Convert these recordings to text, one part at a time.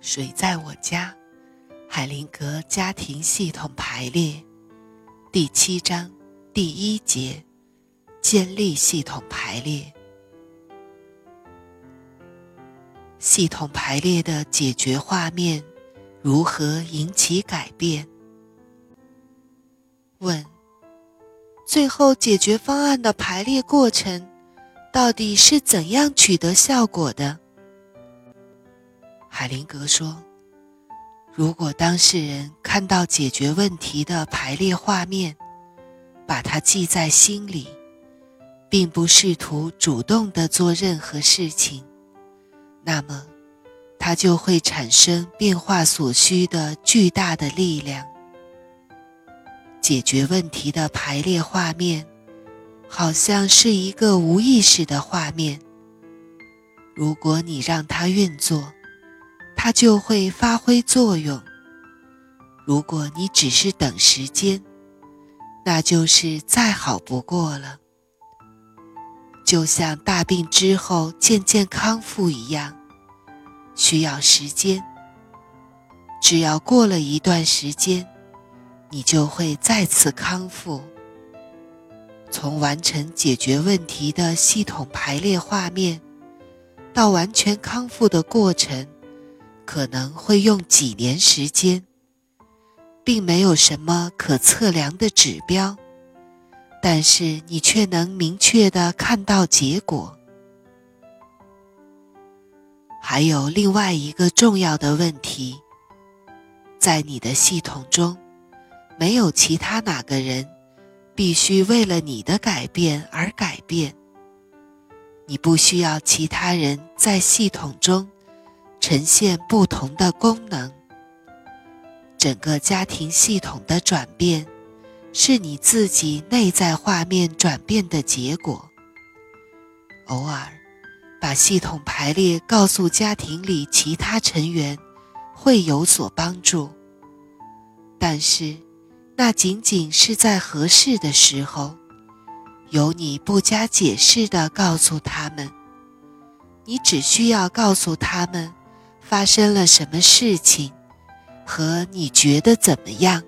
谁在我家？海灵格家庭系统排列，第七章第一节，建立系统排列。系统排列的解决画面如何引起改变？问：最后解决方案的排列过程到底是怎样取得效果的？海灵格说：“如果当事人看到解决问题的排列画面，把它记在心里，并不试图主动的做任何事情，那么，它就会产生变化所需的巨大的力量。解决问题的排列画面，好像是一个无意识的画面。如果你让它运作，它就会发挥作用。如果你只是等时间，那就是再好不过了。就像大病之后渐渐康复一样，需要时间。只要过了一段时间，你就会再次康复。从完成解决问题的系统排列画面，到完全康复的过程。可能会用几年时间，并没有什么可测量的指标，但是你却能明确的看到结果。还有另外一个重要的问题，在你的系统中，没有其他哪个人必须为了你的改变而改变。你不需要其他人在系统中。呈现不同的功能。整个家庭系统的转变，是你自己内在画面转变的结果。偶尔，把系统排列告诉家庭里其他成员，会有所帮助。但是，那仅仅是在合适的时候，由你不加解释的告诉他们。你只需要告诉他们。发生了什么事情，和你觉得怎么样？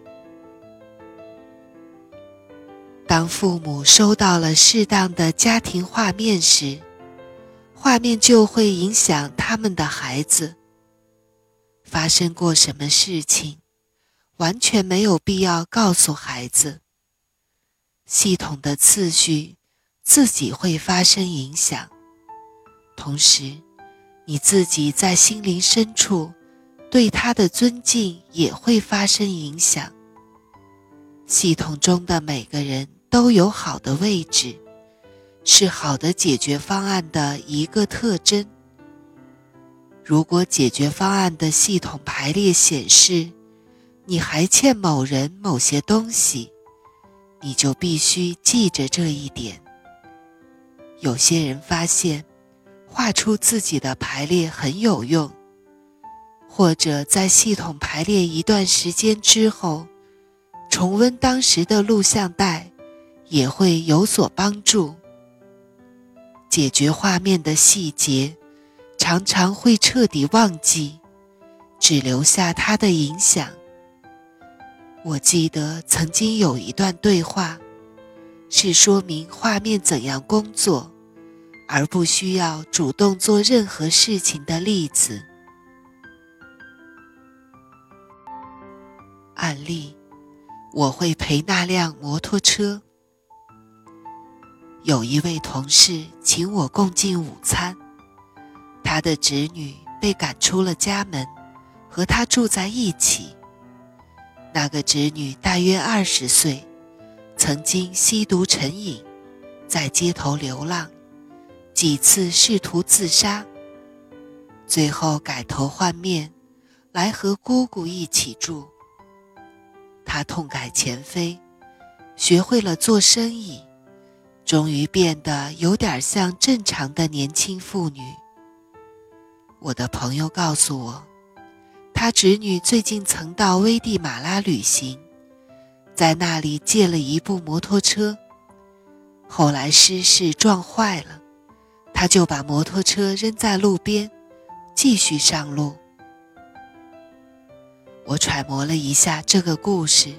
当父母收到了适当的家庭画面时，画面就会影响他们的孩子。发生过什么事情，完全没有必要告诉孩子。系统的次序自己会发生影响，同时。你自己在心灵深处对他的尊敬也会发生影响。系统中的每个人都有好的位置，是好的解决方案的一个特征。如果解决方案的系统排列显示你还欠某人某些东西，你就必须记着这一点。有些人发现。画出自己的排列很有用，或者在系统排列一段时间之后，重温当时的录像带也会有所帮助。解决画面的细节，常常会彻底忘记，只留下它的影响。我记得曾经有一段对话，是说明画面怎样工作。而不需要主动做任何事情的例子。案例：我会陪那辆摩托车。有一位同事请我共进午餐，他的侄女被赶出了家门，和他住在一起。那个侄女大约二十岁，曾经吸毒成瘾，在街头流浪。几次试图自杀，最后改头换面，来和姑姑一起住。她痛改前非，学会了做生意，终于变得有点像正常的年轻妇女。我的朋友告诉我，他侄女最近曾到危地马拉旅行，在那里借了一部摩托车，后来失事撞坏了。他就把摩托车扔在路边，继续上路。我揣摩了一下这个故事，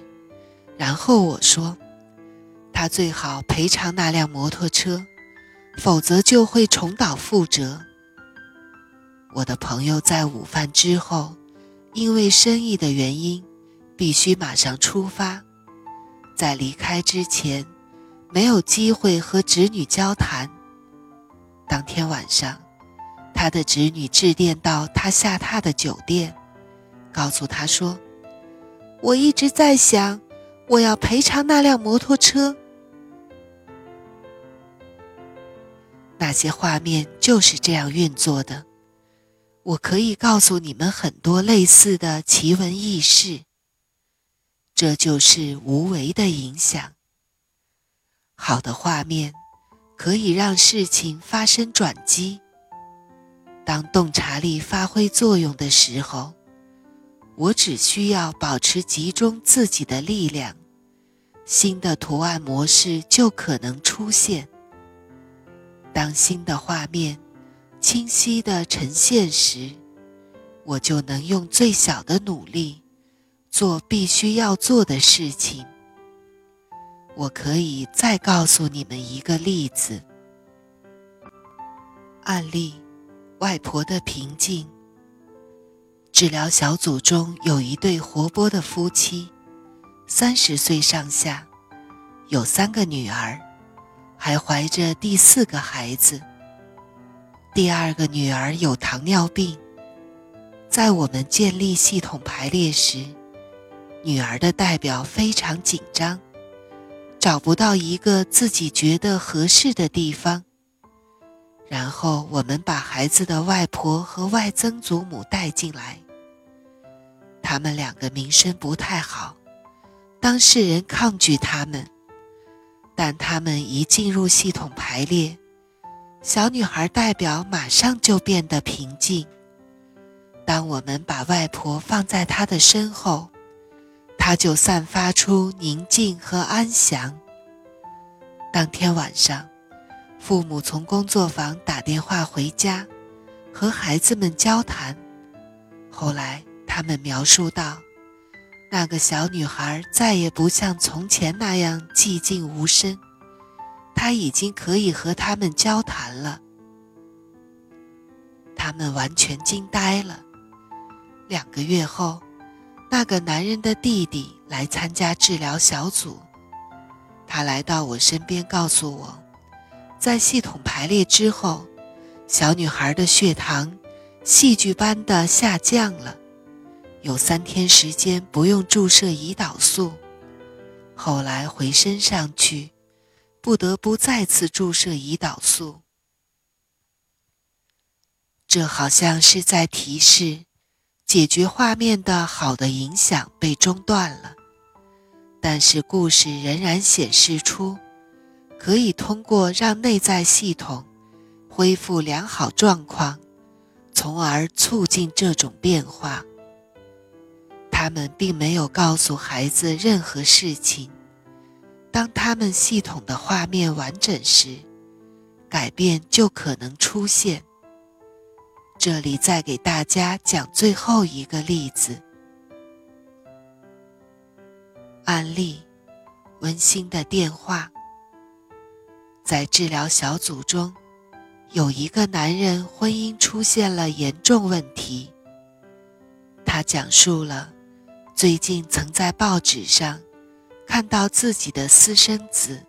然后我说：“他最好赔偿那辆摩托车，否则就会重蹈覆辙。”我的朋友在午饭之后，因为生意的原因，必须马上出发，在离开之前，没有机会和侄女交谈。当天晚上，他的侄女致电到他下榻的酒店，告诉他说：“我一直在想，我要赔偿那辆摩托车。”那些画面就是这样运作的。我可以告诉你们很多类似的奇闻异事。这就是无为的影响。好的画面可以让事情发生转机。当洞察力发挥作用的时候，我只需要保持集中自己的力量，新的图案模式就可能出现。当新的画面。清晰的呈现时，我就能用最小的努力做必须要做的事情。我可以再告诉你们一个例子案例：外婆的平静。治疗小组中有一对活泼的夫妻，三十岁上下，有三个女儿，还怀着第四个孩子。第二个女儿有糖尿病，在我们建立系统排列时，女儿的代表非常紧张，找不到一个自己觉得合适的地方。然后我们把孩子的外婆和外曾祖母带进来，他们两个名声不太好，当事人抗拒他们，但他们一进入系统排列。小女孩代表马上就变得平静。当我们把外婆放在她的身后，她就散发出宁静和安详。当天晚上，父母从工作坊打电话回家，和孩子们交谈。后来，他们描述道：“那个小女孩再也不像从前那样寂静无声。”她已经可以和他们交谈了，他们完全惊呆了。两个月后，那个男人的弟弟来参加治疗小组，他来到我身边，告诉我，在系统排列之后，小女孩的血糖戏剧般的下降了，有三天时间不用注射胰岛素，后来回身上去。不得不再次注射胰岛素，这好像是在提示，解决画面的好的影响被中断了。但是故事仍然显示出，可以通过让内在系统恢复良好状况，从而促进这种变化。他们并没有告诉孩子任何事情。当他们系统的画面完整时，改变就可能出现。这里再给大家讲最后一个例子案例：温馨的电话。在治疗小组中，有一个男人婚姻出现了严重问题。他讲述了最近曾在报纸上。看到自己的私生子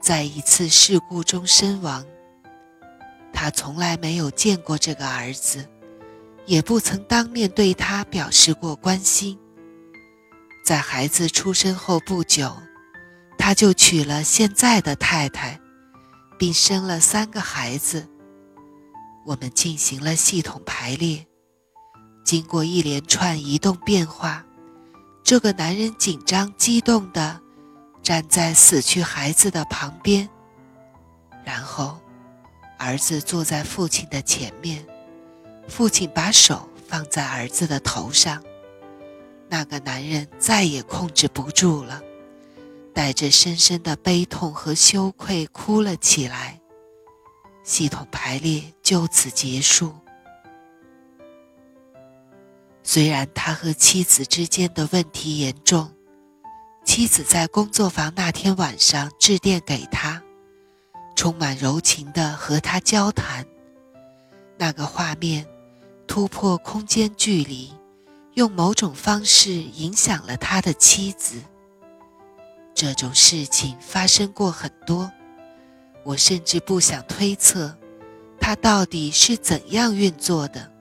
在一次事故中身亡，他从来没有见过这个儿子，也不曾当面对他表示过关心。在孩子出生后不久，他就娶了现在的太太，并生了三个孩子。我们进行了系统排列，经过一连串移动变化。这个男人紧张激动地站在死去孩子的旁边，然后儿子坐在父亲的前面，父亲把手放在儿子的头上。那个男人再也控制不住了，带着深深的悲痛和羞愧哭了起来。系统排列就此结束。虽然他和妻子之间的问题严重，妻子在工作房那天晚上致电给他，充满柔情的和他交谈。那个画面突破空间距离，用某种方式影响了他的妻子。这种事情发生过很多，我甚至不想推测，他到底是怎样运作的。